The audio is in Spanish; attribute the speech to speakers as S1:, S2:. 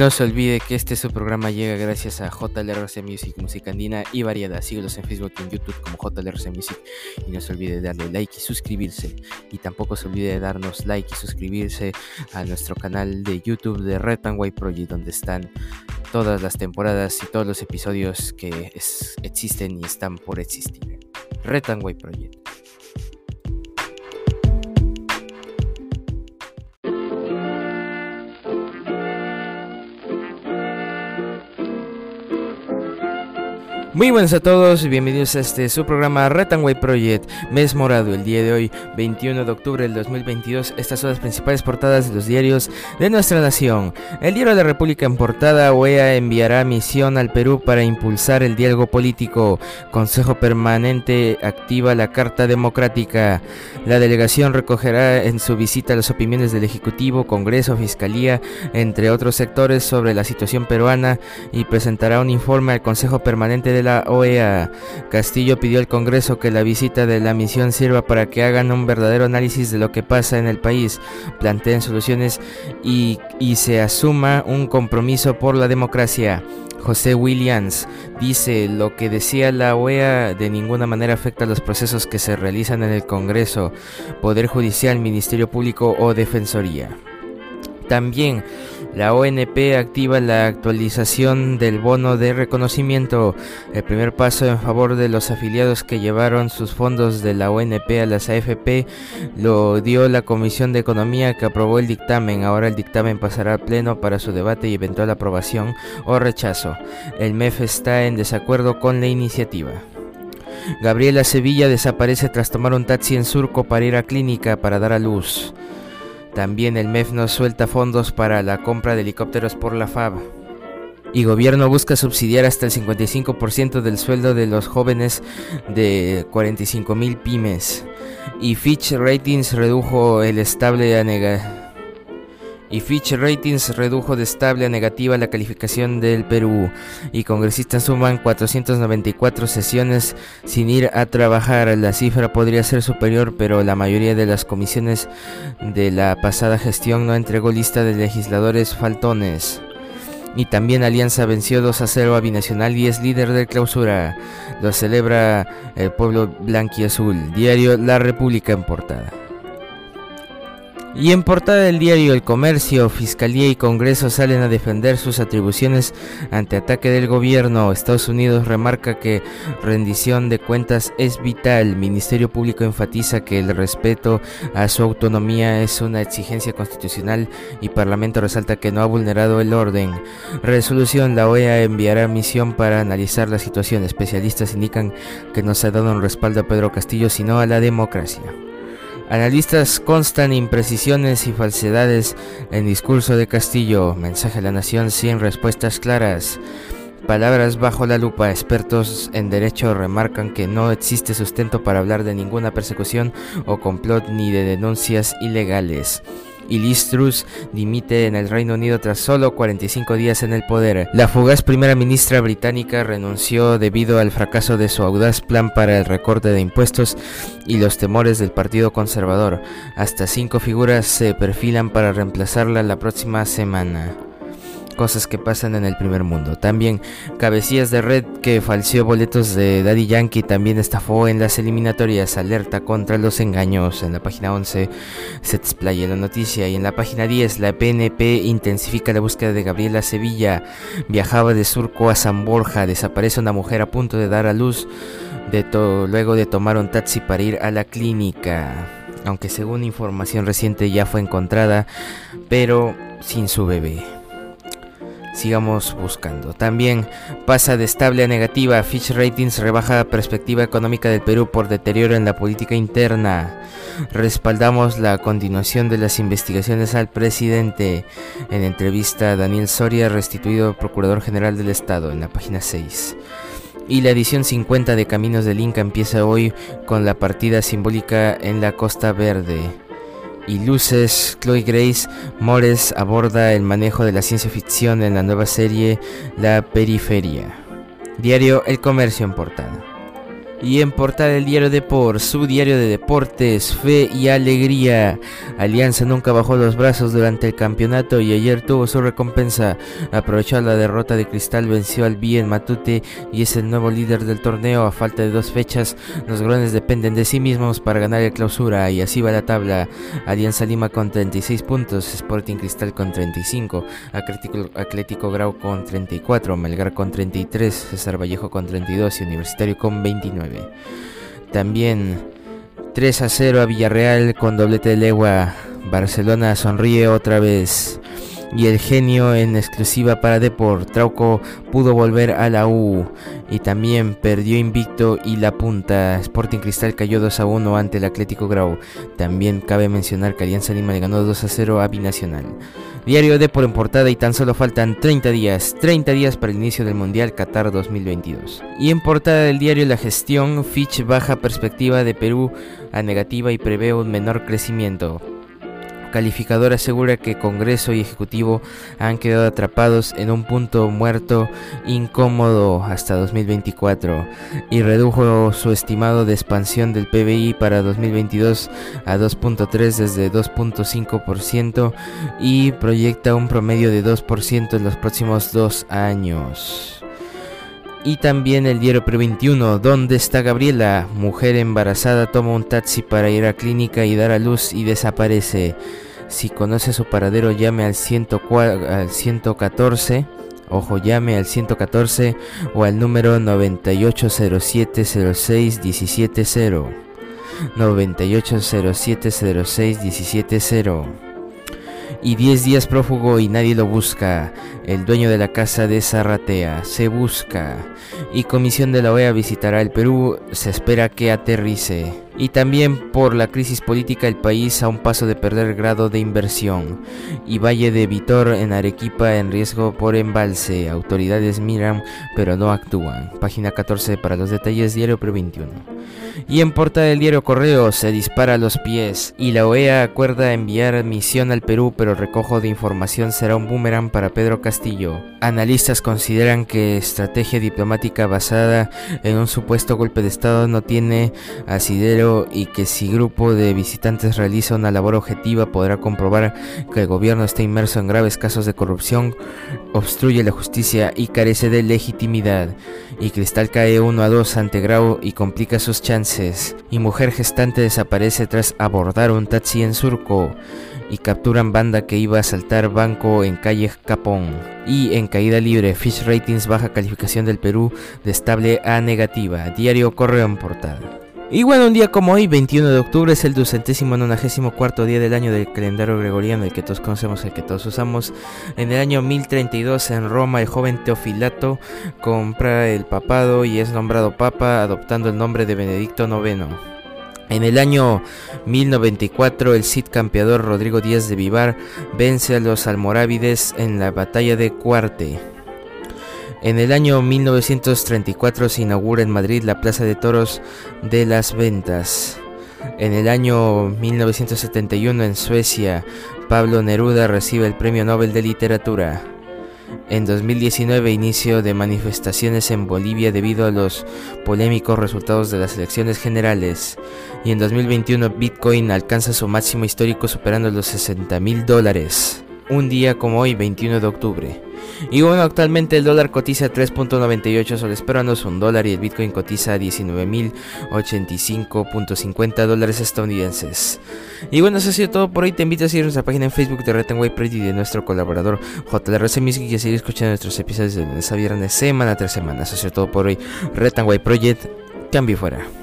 S1: No se olvide que este su programa llega gracias a JLRC Music, música andina y variada. Síguelos en Facebook y en YouTube como JLRC Music. Y no se olvide de darle like y suscribirse. Y tampoco se olvide de darnos like y suscribirse a nuestro canal de YouTube de Red and White Project, donde están todas las temporadas y todos los episodios que existen y están por existir. Red and White Project. Muy buenas a todos y bienvenidos a este su programa Way Project, mes morado, el día de hoy, 21 de octubre del 2022. Estas son las principales portadas de los diarios de nuestra nación. El diario de la República en portada, OEA enviará misión al Perú para impulsar el diálogo político. Consejo Permanente activa la Carta Democrática. La delegación recogerá en su visita las opiniones del Ejecutivo, Congreso, Fiscalía, entre otros sectores sobre la situación peruana y presentará un informe al Consejo Permanente de la OEA. Castillo pidió al Congreso que la visita de la misión sirva para que hagan un verdadero análisis de lo que pasa en el país, planteen soluciones y, y se asuma un compromiso por la democracia. José Williams dice lo que decía la OEA de ninguna manera afecta a los procesos que se realizan en el Congreso, Poder Judicial, Ministerio Público o Defensoría. También la ONP activa la actualización del bono de reconocimiento, el primer paso en favor de los afiliados que llevaron sus fondos de la ONP a las AFP lo dio la Comisión de Economía que aprobó el dictamen. Ahora el dictamen pasará al Pleno para su debate y eventual aprobación o rechazo. El MEF está en desacuerdo con la iniciativa. Gabriela Sevilla desaparece tras tomar un taxi en Surco para ir a clínica para dar a luz. También el MEF no suelta fondos para la compra de helicópteros por la FAB. Y gobierno busca subsidiar hasta el 55% del sueldo de los jóvenes de 45 mil pymes. Y Fitch Ratings redujo el estable a negar y Fitch Ratings redujo de estable a negativa la calificación del Perú y congresistas suman 494 sesiones sin ir a trabajar. La cifra podría ser superior, pero la mayoría de las comisiones de la pasada gestión no entregó lista de legisladores faltones. Y también Alianza venció 2 a 0 a Binacional y es líder de clausura. Lo celebra el pueblo blanquiazul. Diario La República en portada. Y en portada del diario El Comercio, Fiscalía y Congreso salen a defender sus atribuciones ante ataque del gobierno. Estados Unidos remarca que rendición de cuentas es vital. Ministerio Público enfatiza que el respeto a su autonomía es una exigencia constitucional y Parlamento resalta que no ha vulnerado el orden. Resolución, la OEA enviará misión para analizar la situación. Especialistas indican que no se ha dado un respaldo a Pedro Castillo sino a la democracia. Analistas constan imprecisiones y falsedades en discurso de Castillo. Mensaje a la nación sin respuestas claras. Palabras bajo la lupa. Expertos en derecho remarcan que no existe sustento para hablar de ninguna persecución o complot ni de denuncias ilegales Truss dimite en el Reino Unido tras solo 45 días en el poder. La fugaz primera ministra británica renunció debido al fracaso de su audaz plan para el recorte de impuestos y los temores del Partido Conservador. Hasta cinco figuras se perfilan para reemplazarla la próxima semana cosas que pasan en el primer mundo. También cabecillas de red que falseó boletos de Daddy Yankee también estafó en las eliminatorias. Alerta contra los engaños. En la página 11 se explaya la noticia y en la página 10 la PNP intensifica la búsqueda de Gabriela Sevilla. Viajaba de Surco a San Borja. Desaparece una mujer a punto de dar a luz de luego de tomar un taxi para ir a la clínica. Aunque según información reciente ya fue encontrada, pero sin su bebé sigamos buscando. También pasa de estable a negativa. Fitch Ratings rebaja perspectiva económica del Perú por deterioro en la política interna. Respaldamos la continuación de las investigaciones al presidente. En entrevista, Daniel Soria, restituido Procurador General del Estado, en la página 6. Y la edición 50 de Caminos del Inca empieza hoy con la partida simbólica en la Costa Verde y luces, Chloe Grace Mores aborda el manejo de la ciencia ficción en la nueva serie La Periferia. Diario El Comercio en portada. Y en portada del diario Deport, su diario de deportes, fe y alegría. Alianza nunca bajó los brazos durante el campeonato y ayer tuvo su recompensa. Aprovechó la derrota de Cristal, venció al Bien Matute y es el nuevo líder del torneo. A falta de dos fechas, los grones dependen de sí mismos para ganar el clausura y así va la tabla. Alianza Lima con 36 puntos, Sporting Cristal con 35, Atlético, Atlético Grau con 34, Melgar con 33, César Vallejo con 32 y Universitario con 29. También 3 a 0 a Villarreal con doblete de legua. Barcelona sonríe otra vez. Y el genio en exclusiva para Deport. Trauco pudo volver a la U. Y también perdió invicto y la punta. Sporting Cristal cayó 2 a 1 ante el Atlético Grau. También cabe mencionar que Alianza Lima le ganó 2 a 0 a Binacional. Diario de por en portada y tan solo faltan 30 días, 30 días para el inicio del Mundial Qatar 2022. Y en portada del diario La Gestión, Fitch baja perspectiva de Perú a negativa y prevé un menor crecimiento. Calificador asegura que Congreso y Ejecutivo han quedado atrapados en un punto muerto incómodo hasta 2024 y redujo su estimado de expansión del PBI para 2022 a 2.3 desde 2.5% y proyecta un promedio de 2% en los próximos dos años. Y también el diario Pre 21, ¿dónde está Gabriela? Mujer embarazada toma un taxi para ir a clínica y dar a luz y desaparece. Si conoce su paradero, llame al, 114. Ojo, llame al 114 o al número 9807061770. 9807061770 y 10 días prófugo y nadie lo busca. El dueño de la casa de Zarratea se busca y comisión de la OEA visitará el Perú. Se espera que aterrice. Y también por la crisis política el país a un paso de perder grado de inversión. Y Valle de Vitor en Arequipa en riesgo por embalse. Autoridades miran pero no actúan. Página 14 para los detalles diario Pre 21. Y en portada del diario Correo se dispara a los pies y la OEA acuerda enviar misión al Perú, pero recojo de información será un boomerang para Pedro Castillo. Analistas consideran que estrategia diplomática basada en un supuesto golpe de Estado no tiene asidero y que si grupo de visitantes realiza una labor objetiva podrá comprobar que el gobierno está inmerso en graves casos de corrupción, obstruye la justicia y carece de legitimidad. Y Cristal cae 1 a 2 ante Grau y complica sus chances y mujer gestante desaparece tras abordar un taxi en Surco y capturan banda que iba a saltar banco en calle Capón. Y en caída libre, Fish Ratings baja calificación del Perú de estable a negativa. Diario Correo en portada. Y bueno, un día como hoy, 21 de octubre, es el ducentésimo nonagésimo cuarto día del año del calendario gregoriano, el que todos conocemos, el que todos usamos. En el año 1032 en Roma, el joven Teofilato compra el papado y es nombrado papa, adoptando el nombre de Benedicto IX. En el año 1094, el Cid campeador Rodrigo Díaz de Vivar vence a los almorávides en la batalla de Cuarte. En el año 1934 se inaugura en Madrid la Plaza de Toros de las Ventas. En el año 1971 en Suecia, Pablo Neruda recibe el Premio Nobel de Literatura. En 2019 inicio de manifestaciones en Bolivia debido a los polémicos resultados de las elecciones generales. Y en 2021 Bitcoin alcanza su máximo histórico superando los 60 mil dólares. Un día como hoy, 21 de octubre. Y bueno, actualmente el dólar cotiza 3.98 soles peruanos, un dólar y el Bitcoin cotiza 19.085.50 dólares estadounidenses. Y bueno, eso ha sido todo por hoy. Te invito a seguir nuestra página en Facebook de Retenway Pretty y de nuestro colaborador JRC Music y a seguir escuchando nuestros episodios de lunes a viernes, semana tras semana. Eso ha sido todo por hoy. Retenway Project, cambio fuera.